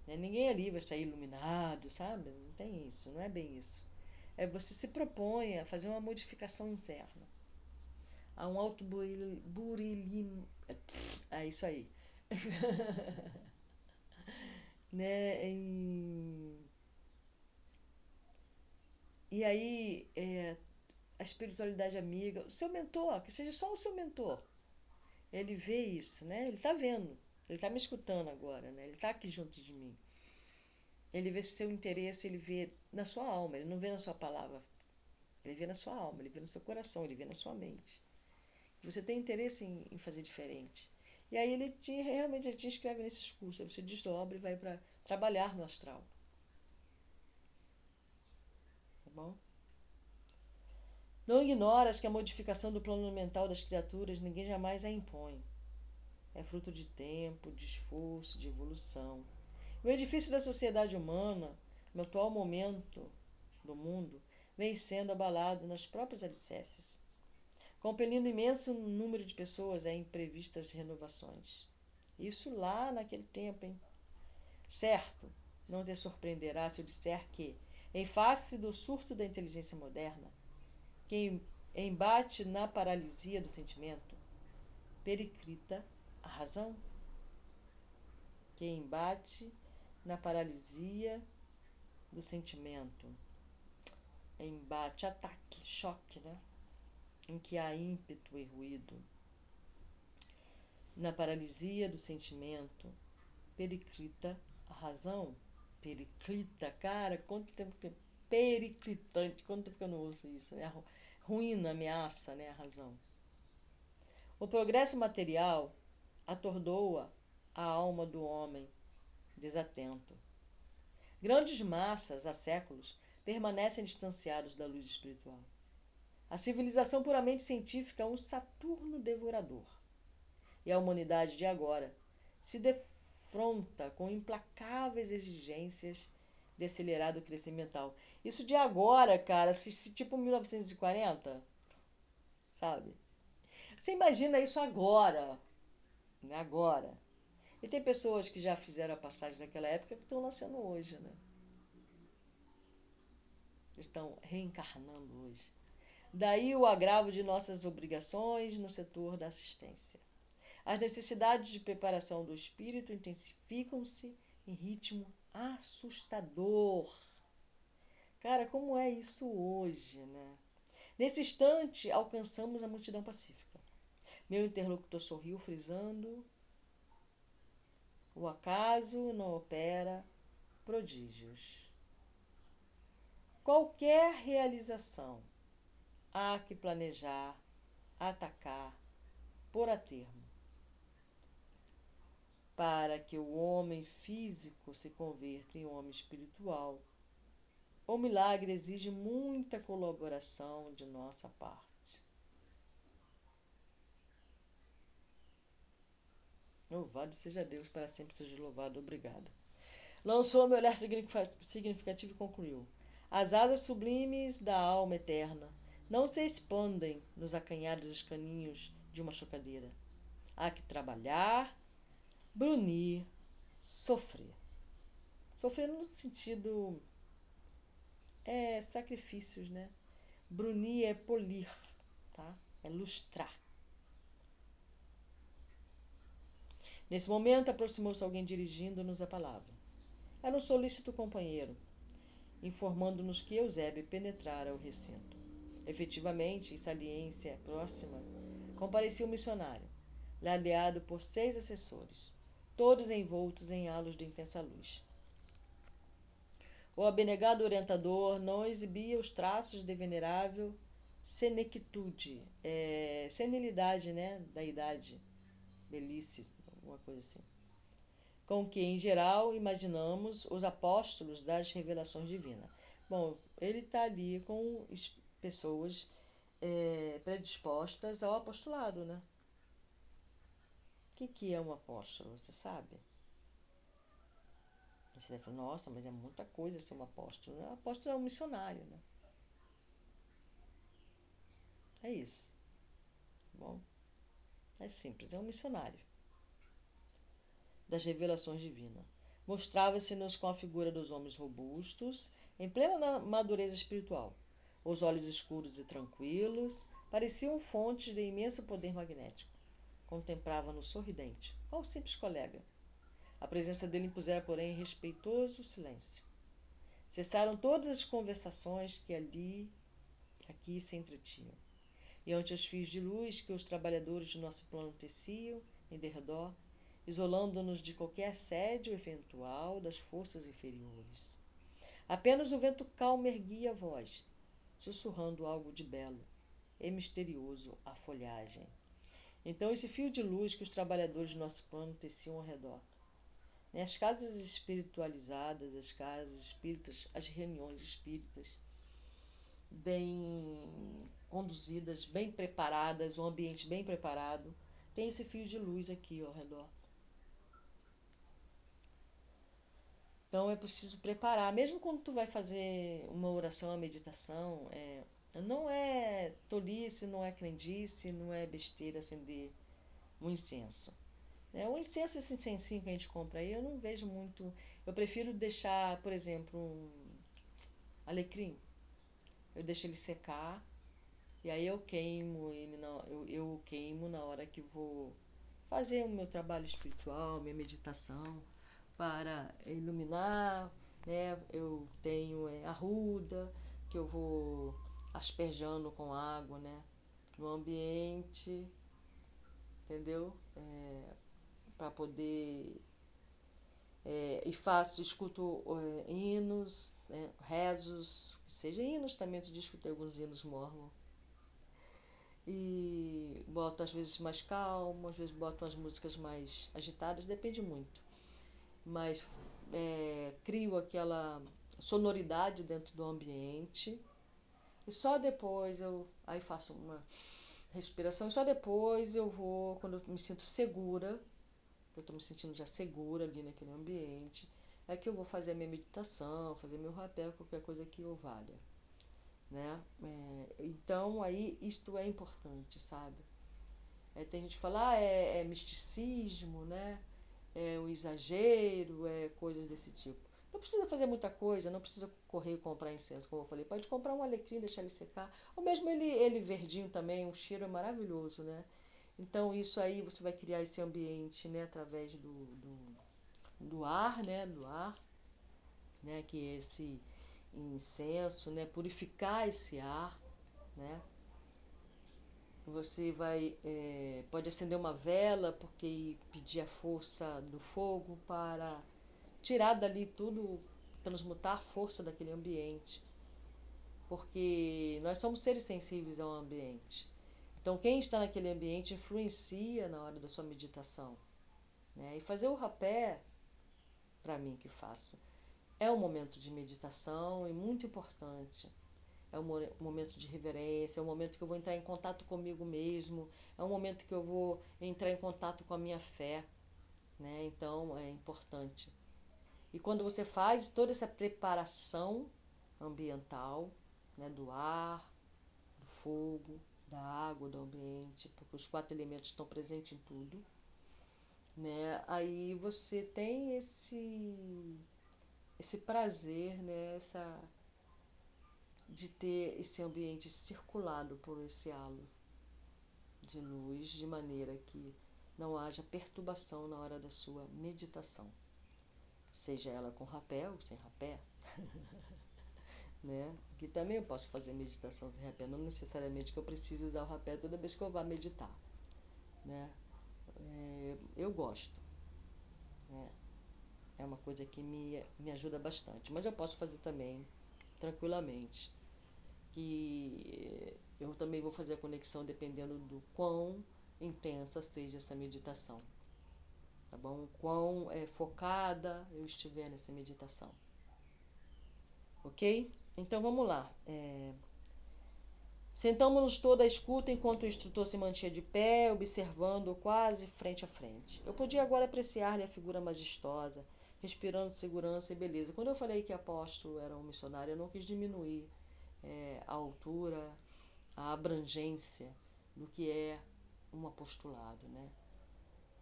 Né? Ninguém ali vai sair iluminado, sabe? Não tem isso, não é bem isso. É você se propõe a fazer uma modificação interna. Há um alto burilim. É isso aí. né? E, aí, é, a espiritualidade amiga, o seu mentor, que seja só o seu mentor. Ele vê isso, né? Ele está vendo, ele está me escutando agora, né? Ele está aqui junto de mim. Ele vê seu interesse, ele vê na sua alma, ele não vê na sua palavra. Ele vê na sua alma, ele vê no seu coração, ele vê na sua mente. Você tem interesse em, em fazer diferente. E aí ele te, realmente ele te inscreve nesses cursos, você desdobra e vai para trabalhar no astral. Tá bom? Não ignoras que a modificação do plano mental das criaturas ninguém jamais a impõe. É fruto de tempo, de esforço, de evolução. O edifício da sociedade humana, no atual momento do mundo, vem sendo abalado nas próprias alicerces, compelindo imenso número de pessoas a imprevistas renovações. Isso lá naquele tempo, hein? Certo, não te surpreenderá se eu disser que, em face do surto da inteligência moderna, quem embate na paralisia do sentimento, pericrita a razão. Quem embate na paralisia do sentimento, embate, ataque, choque, né? Em que há ímpeto e ruído. Na paralisia do sentimento, pericrita a razão. Periclita, cara, quanto tempo que. Periclitante, quanto tempo que eu não ouço isso? É ruína, ameaça né, a razão. O progresso material atordoa a alma do homem desatento. Grandes massas, há séculos, permanecem distanciados da luz espiritual. A civilização puramente científica é um Saturno devorador. E a humanidade de agora se defronta com implacáveis exigências de acelerado crescimento. Isso de agora, cara, se, se tipo 1940, sabe? Você imagina isso agora, né? agora. E tem pessoas que já fizeram a passagem naquela época que estão nascendo hoje, né? Estão reencarnando hoje. Daí o agravo de nossas obrigações no setor da assistência. As necessidades de preparação do espírito intensificam-se em ritmo assustador. Cara, como é isso hoje, né? Nesse instante, alcançamos a multidão pacífica. Meu interlocutor sorriu, frisando: O acaso não opera prodígios. Qualquer realização há que planejar, atacar, por a termo para que o homem físico se converta em homem espiritual. O milagre exige muita colaboração de nossa parte. Louvado seja Deus, para sempre seja louvado. Obrigada. Lançou meu olhar significativo e concluiu: As asas sublimes da alma eterna não se expandem nos acanhados escaninhos de uma chocadeira. Há que trabalhar brunir, sofrer. Sofrer no sentido é sacrifícios, né? Brunir é polir, tá? É lustrar. Nesse momento aproximou-se alguém dirigindo-nos a palavra. Era um solícito companheiro, informando-nos que Eusébio penetrara o recinto. Efetivamente, em saliência próxima, comparecia um missionário, ladeado por seis assessores todos envoltos em halos de intensa luz. O abnegado orientador não exibia os traços de venerável senectude, é, senilidade né, da idade, velhice, alguma coisa assim, com que, em geral, imaginamos os apóstolos das revelações divinas. Bom, ele está ali com pessoas é, predispostas ao apostolado, né? que, que é um apóstolo? Você sabe? Você deve falar, nossa, mas é muita coisa ser um apóstolo. O apóstolo é um missionário, né? É isso. Tá bom? É simples, é um missionário das revelações divinas. Mostrava-se-nos com a figura dos homens robustos, em plena madureza espiritual. Os olhos escuros e tranquilos pareciam fontes de imenso poder magnético. Contemplava-no sorridente, qual simples colega. A presença dele impusera, porém, respeitoso silêncio. Cessaram todas as conversações que ali e aqui se entretinham. E ante os fios de luz que os trabalhadores de nosso plano teciam em derredor, isolando-nos de qualquer assédio eventual das forças inferiores. Apenas o vento calmo erguia a voz, sussurrando algo de belo e misterioso à folhagem. Então, esse fio de luz que os trabalhadores do nosso plano teciam ao redor. Né? As casas espiritualizadas, as casas espíritas, as reuniões espíritas, bem conduzidas, bem preparadas, um ambiente bem preparado, tem esse fio de luz aqui ao redor. Então é preciso preparar, mesmo quando tu vai fazer uma oração, uma meditação, é, não é tolice, não é crendice, não é besteira acender um incenso. É, o incenso, esse incensinho que a gente compra aí, eu não vejo muito. Eu prefiro deixar, por exemplo, um alecrim. Eu deixo ele secar e aí eu queimo ele na, eu, eu queimo na hora que vou fazer o meu trabalho espiritual, minha meditação para iluminar, né? Eu tenho é, arruda que eu vou asperjando com água, né? No ambiente, entendeu? É, para poder. É, e faço, escuto é, hinos, né? rezos, seja hinos também, diz que tem alguns hinos mormon. e boto às vezes mais calmo, às vezes boto umas músicas mais agitadas, depende muito. Mas é, crio aquela sonoridade dentro do ambiente e só depois eu aí faço uma respiração e só depois eu vou, quando eu me sinto segura, eu estou me sentindo já segura ali naquele ambiente, é que eu vou fazer a minha meditação, fazer meu rapel, qualquer coisa que eu valha. Né? É, então aí isto é importante, sabe? É, tem gente que fala, ah, é, é misticismo, né? É um exagero, é coisas desse tipo. Não precisa fazer muita coisa, não precisa correr e comprar incenso, como eu falei. Pode comprar um alecrim, deixar ele secar. Ou mesmo ele, ele verdinho também, o cheiro é maravilhoso, né? Então isso aí você vai criar esse ambiente, né? Através do, do, do ar, né? Do ar, né? Que é esse incenso, né? Purificar esse ar, né? Você vai é, pode acender uma vela porque pedir a força do fogo para tirar dali tudo, transmutar a força daquele ambiente. Porque nós somos seres sensíveis ao ambiente. Então quem está naquele ambiente influencia na hora da sua meditação. Né? E fazer o rapé, para mim que faço, é um momento de meditação e muito importante. É um momento de reverência, é um momento que eu vou entrar em contato comigo mesmo, é um momento que eu vou entrar em contato com a minha fé. Né? Então é importante. E quando você faz toda essa preparação ambiental, né, do ar, do fogo, da água, do ambiente, porque os quatro elementos estão presentes em tudo, né? Aí você tem esse esse prazer, né, essa de ter esse ambiente circulado por esse halo de luz, de maneira que não haja perturbação na hora da sua meditação. Seja ela com rapé ou sem rapé. né? Que também eu posso fazer meditação sem rapé, não necessariamente que eu precise usar o rapé toda vez que eu vá meditar. Né? É, eu gosto. Né? É uma coisa que me, me ajuda bastante. Mas eu posso fazer também tranquilamente que eu também vou fazer a conexão dependendo do quão intensa seja essa meditação. Tá bom? Quão é, focada eu estiver nessa meditação. Ok? Então vamos lá. É... Sentamos-nos toda a escuta enquanto o instrutor se mantinha de pé, observando quase frente a frente. Eu podia agora apreciar-lhe a figura majestosa, respirando segurança e beleza. Quando eu falei que apóstolo era um missionário, eu não quis diminuir é, a altura, a abrangência do que é um apostolado, né?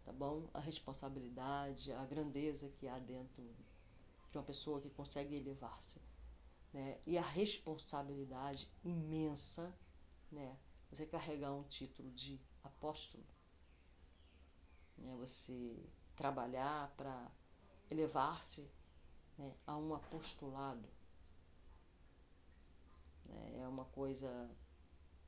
Tá bom? A responsabilidade, a grandeza que há dentro de uma pessoa que consegue elevar-se, né? E a responsabilidade imensa, né? Você carregar um título de apóstolo, né? Você trabalhar para elevar-se né, a um apostolado né? É uma coisa.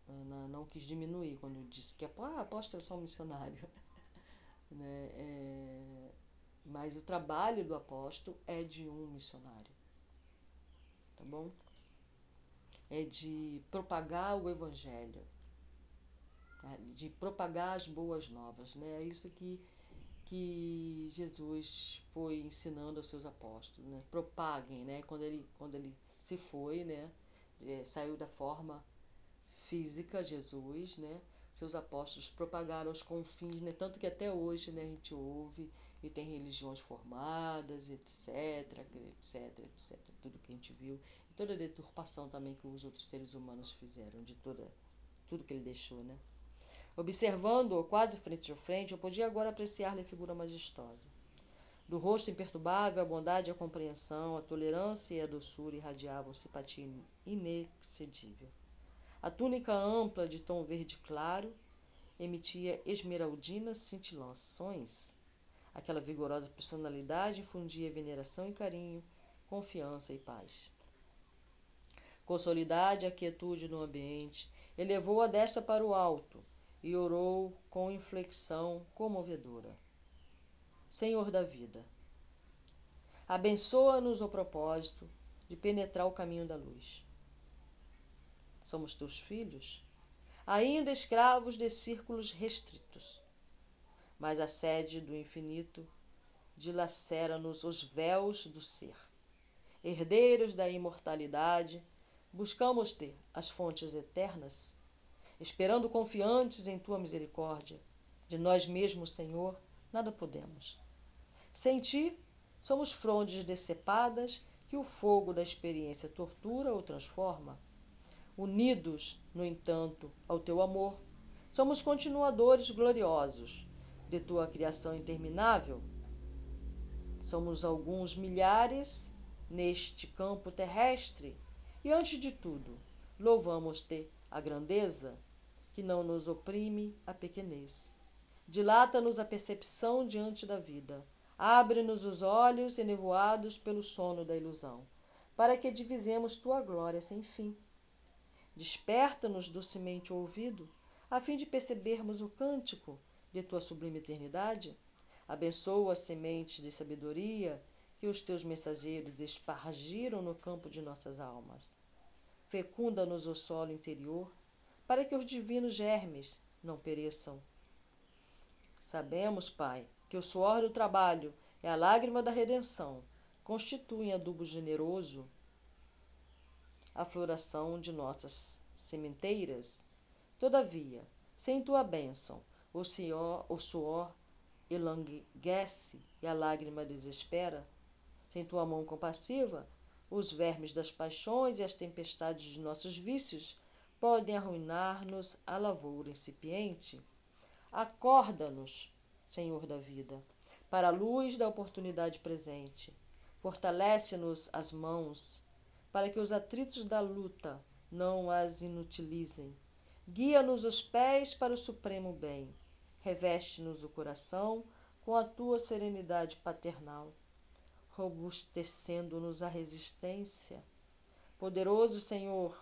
Ana não quis diminuir quando disse que ah, apóstolo é só um missionário. né? É, mas o trabalho do apóstolo é de um missionário. Tá bom? É de propagar o evangelho. Tá? De propagar as boas novas. Né? É isso que, que Jesus foi ensinando aos seus apóstolos. Né? Propaguem, né? Quando ele, quando ele se foi, né? É, saiu da forma física, Jesus, né? Seus apóstolos propagaram os confins, né? Tanto que até hoje, né, a gente ouve e tem religiões formadas, etc, etc, etc, tudo que a gente viu. E toda a deturpação também que os outros seres humanos fizeram, de toda, tudo que ele deixou, né? Observando-o quase frente a frente, eu podia agora apreciar-lhe a figura majestosa. Do rosto imperturbável, a bondade e a compreensão, a tolerância e a doçura irradiavam simpatia inexcedível. A túnica ampla de tom verde claro emitia esmeraldinas cintilações. Aquela vigorosa personalidade infundia veneração e carinho, confiança e paz. Consolidade a quietude no ambiente, elevou a destra para o alto e orou com inflexão comovedora. Senhor da vida. Abençoa-nos o propósito de penetrar o caminho da luz. Somos teus filhos? ainda escravos de círculos restritos. Mas a sede do infinito dilacera-nos os véus do ser. Herdeiros da imortalidade, buscamos ter as fontes eternas, esperando confiantes em tua misericórdia. De nós mesmos, Senhor, nada podemos. Sem ti, somos frondes decepadas que o fogo da experiência tortura ou transforma. Unidos, no entanto, ao teu amor, somos continuadores gloriosos de tua criação interminável. Somos alguns milhares neste campo terrestre e, antes de tudo, louvamos-te a grandeza que não nos oprime a pequenez. Dilata-nos a percepção diante da vida. Abre-nos os olhos enevoados pelo sono da ilusão, para que divisemos tua glória sem fim. Desperta-nos docemente o ouvido, a fim de percebermos o cântico de tua sublime eternidade. Abençoa as sementes de sabedoria que os teus mensageiros espargiram no campo de nossas almas. Fecunda-nos o solo interior, para que os divinos germes não pereçam Sabemos, Pai, que o suor do trabalho é a lágrima da redenção, constituem adubo generoso a floração de nossas sementeiras. Todavia, sem tua bênção, o, suor, o suor elanguece e a lágrima desespera. Sem tua mão compassiva, os vermes das paixões e as tempestades de nossos vícios podem arruinar-nos a lavoura incipiente. Acorda-nos, Senhor da vida, para a luz da oportunidade presente. Fortalece-nos as mãos, para que os atritos da luta não as inutilizem. Guia-nos os pés para o supremo bem. Reveste-nos o coração com a tua serenidade paternal, robustecendo-nos a resistência. Poderoso Senhor,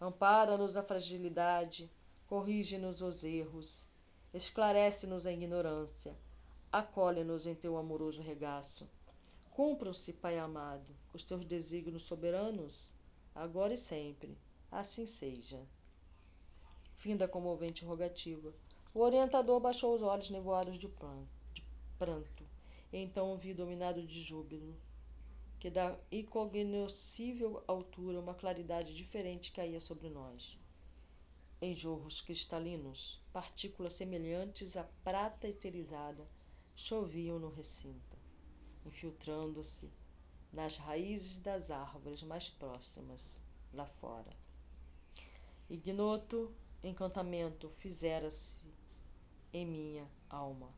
ampara-nos a fragilidade, corrige-nos os erros Esclarece-nos a ignorância. Acolhe-nos em teu amoroso regaço. Cumpram-se, Pai amado, os teus desígnios soberanos, agora e sempre. Assim seja. Fim da comovente rogativa. O orientador baixou os olhos nevoados de pranto. E então ouvi, dominado de júbilo, que da incognoscível altura uma claridade diferente caía sobre nós em jorros cristalinos, partículas semelhantes à prata eterizada choviam no recinto, infiltrando-se nas raízes das árvores mais próximas, lá fora. Ignoto encantamento fizera-se em minha alma.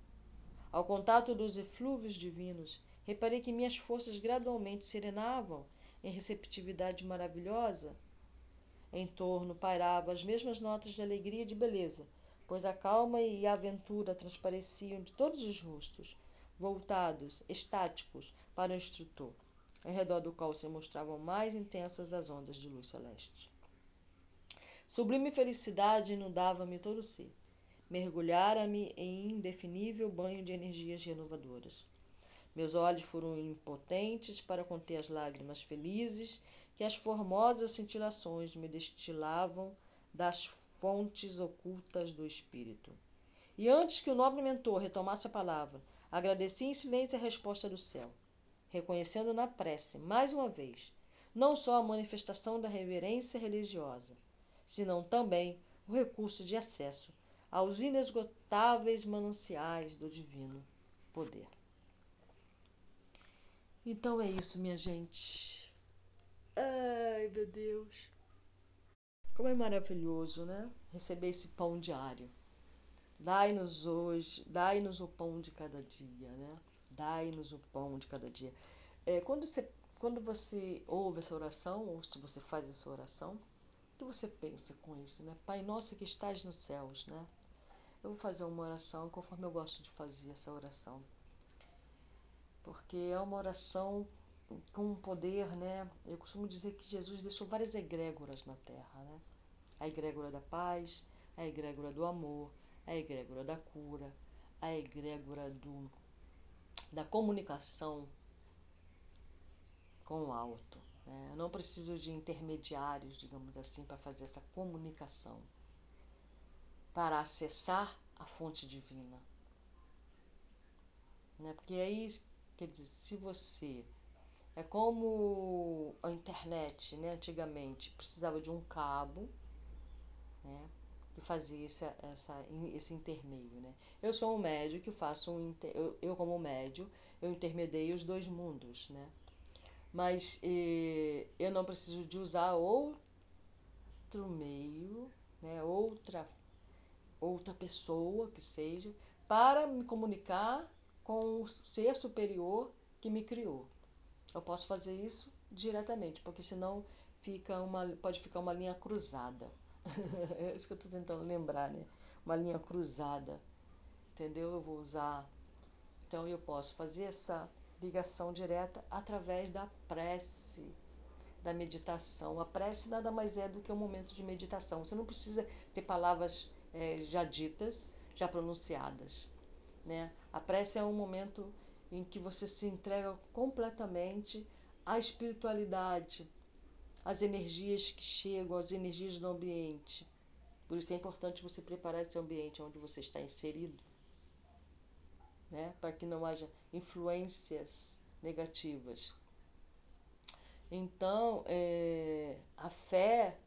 Ao contato dos eflúvios divinos, reparei que minhas forças gradualmente serenavam em receptividade maravilhosa em torno pairavam as mesmas notas de alegria e de beleza, pois a calma e a aventura transpareciam de todos os rostos, voltados, estáticos, para o instrutor, ao redor do qual se mostravam mais intensas as ondas de luz celeste. Sublime felicidade inundava-me todo o ser. Mergulhara-me em indefinível banho de energias renovadoras. Meus olhos foram impotentes para conter as lágrimas felizes que as formosas cintilações me destilavam das fontes ocultas do espírito. E antes que o nobre mentor retomasse a palavra, agradeci em silêncio a resposta do céu, reconhecendo na prece, mais uma vez, não só a manifestação da reverência religiosa, senão também o recurso de acesso aos inesgotáveis mananciais do divino poder. Então é isso, minha gente. Ai, meu Deus. Como é maravilhoso, né? Receber esse pão diário. Dai-nos hoje, dai-nos o pão de cada dia, né? Dai-nos o pão de cada dia. É, quando, você, quando você ouve essa oração, ou se você faz essa oração, o que você pensa com isso, né? Pai nosso que estás nos céus, né? Eu vou fazer uma oração conforme eu gosto de fazer essa oração. Porque é uma oração com poder, né? Eu costumo dizer que Jesus deixou várias egrégoras na terra, né? A egrégora da paz, a egrégora do amor, a egrégora da cura, a egrégora do, da comunicação com o alto. Né? Eu não preciso de intermediários, digamos assim, para fazer essa comunicação. para acessar a fonte divina. Né? Porque aí, quer dizer, se você. É como a internet, né? Antigamente precisava de um cabo, né? E fazia essa, essa, esse intermeio, né? Eu sou um médio que faço um. Eu, eu como médio, eu intermediei os dois mundos, né? Mas eu não preciso de usar outro meio, né? Outra outra pessoa que seja, para me comunicar com o ser superior que me criou. Eu posso fazer isso diretamente, porque senão fica uma, pode ficar uma linha cruzada. é isso que eu estou tentando lembrar, né? Uma linha cruzada. Entendeu? Eu vou usar. Então eu posso fazer essa ligação direta através da prece, da meditação. A prece nada mais é do que um momento de meditação. Você não precisa ter palavras é, já ditas, já pronunciadas. Né? A prece é um momento em que você se entrega completamente à espiritualidade, às energias que chegam, às energias do ambiente. Por isso é importante você preparar esse ambiente onde você está inserido, né? para que não haja influências negativas. Então, é, a fé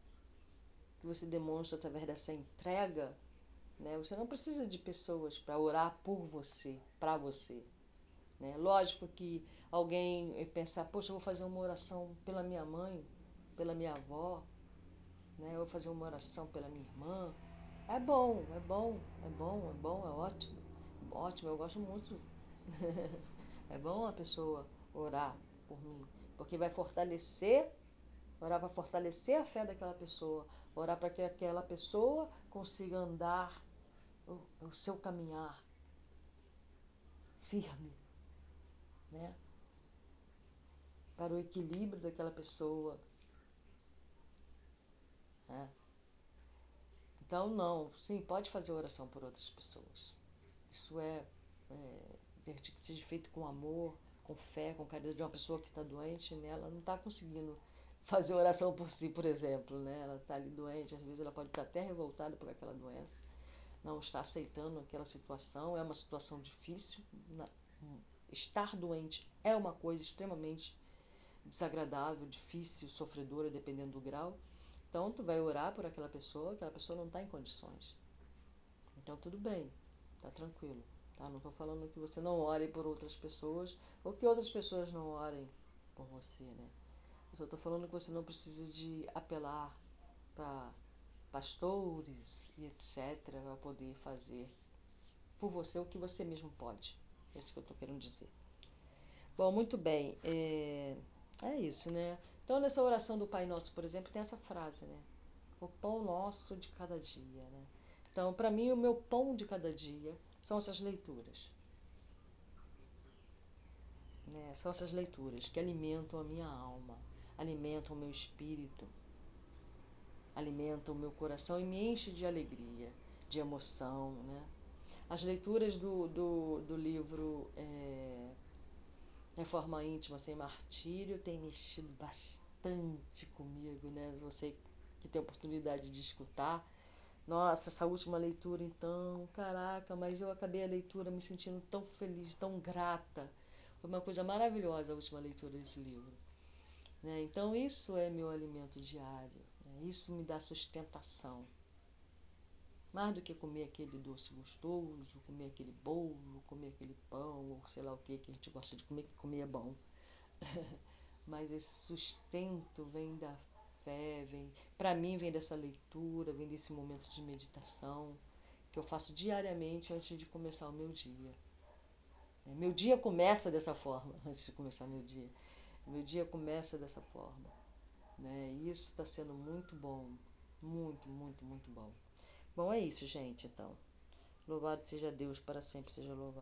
que você demonstra através dessa entrega, né? Você não precisa de pessoas para orar por você, para você. Né? Lógico que alguém pensar, poxa, eu vou fazer uma oração pela minha mãe, pela minha avó, né? vou fazer uma oração pela minha irmã. É bom, é bom, é bom, é bom, é ótimo. Ótimo, eu gosto muito. é bom a pessoa orar por mim, porque vai fortalecer, orar para fortalecer a fé daquela pessoa, Orar para que aquela pessoa consiga andar o, o seu caminhar firme, né? Para o equilíbrio daquela pessoa. Né? Então, não, sim, pode fazer oração por outras pessoas. Isso é, é que seja feito com amor, com fé, com caridade de uma pessoa que está doente, né? ela não está conseguindo fazer oração por si, por exemplo, né? Ela está ali doente, às vezes ela pode estar até revoltada por aquela doença, não está aceitando aquela situação, é uma situação difícil. Estar doente é uma coisa extremamente desagradável, difícil, sofredora, dependendo do grau. Então, tu vai orar por aquela pessoa, aquela pessoa não está em condições. Então, tudo bem, tá tranquilo. Tá? Não estou falando que você não ore por outras pessoas ou que outras pessoas não orem por você, né? Eu só estou falando que você não precisa de apelar para pastores e etc. para poder fazer por você o que você mesmo pode. É isso que eu estou querendo dizer. Bom, muito bem. É, é isso, né? Então, nessa oração do Pai Nosso, por exemplo, tem essa frase, né? O pão nosso de cada dia, né? Então, para mim, o meu pão de cada dia são essas leituras. Né? São essas leituras que alimentam a minha alma alimentam o meu espírito, alimentam o meu coração e me enche de alegria, de emoção. Né? As leituras do, do, do livro é, Reforma Íntima Sem Martírio têm mexido bastante comigo, né? Você que tem oportunidade de escutar. Nossa, essa última leitura, então, caraca, mas eu acabei a leitura me sentindo tão feliz, tão grata. Foi uma coisa maravilhosa a última leitura desse livro. Né? Então, isso é meu alimento diário. Né? Isso me dá sustentação. Mais do que comer aquele doce gostoso, comer aquele bolo, comer aquele pão, ou sei lá o que que a gente gosta de comer, que comer é bom. Mas esse sustento vem da fé, vem, para mim vem dessa leitura, vem desse momento de meditação que eu faço diariamente antes de começar o meu dia. Meu dia começa dessa forma, antes de começar meu dia. Meu dia começa dessa forma. Né? E isso está sendo muito bom. Muito, muito, muito bom. Bom, é isso, gente, então. Louvado seja Deus, para sempre seja louvado.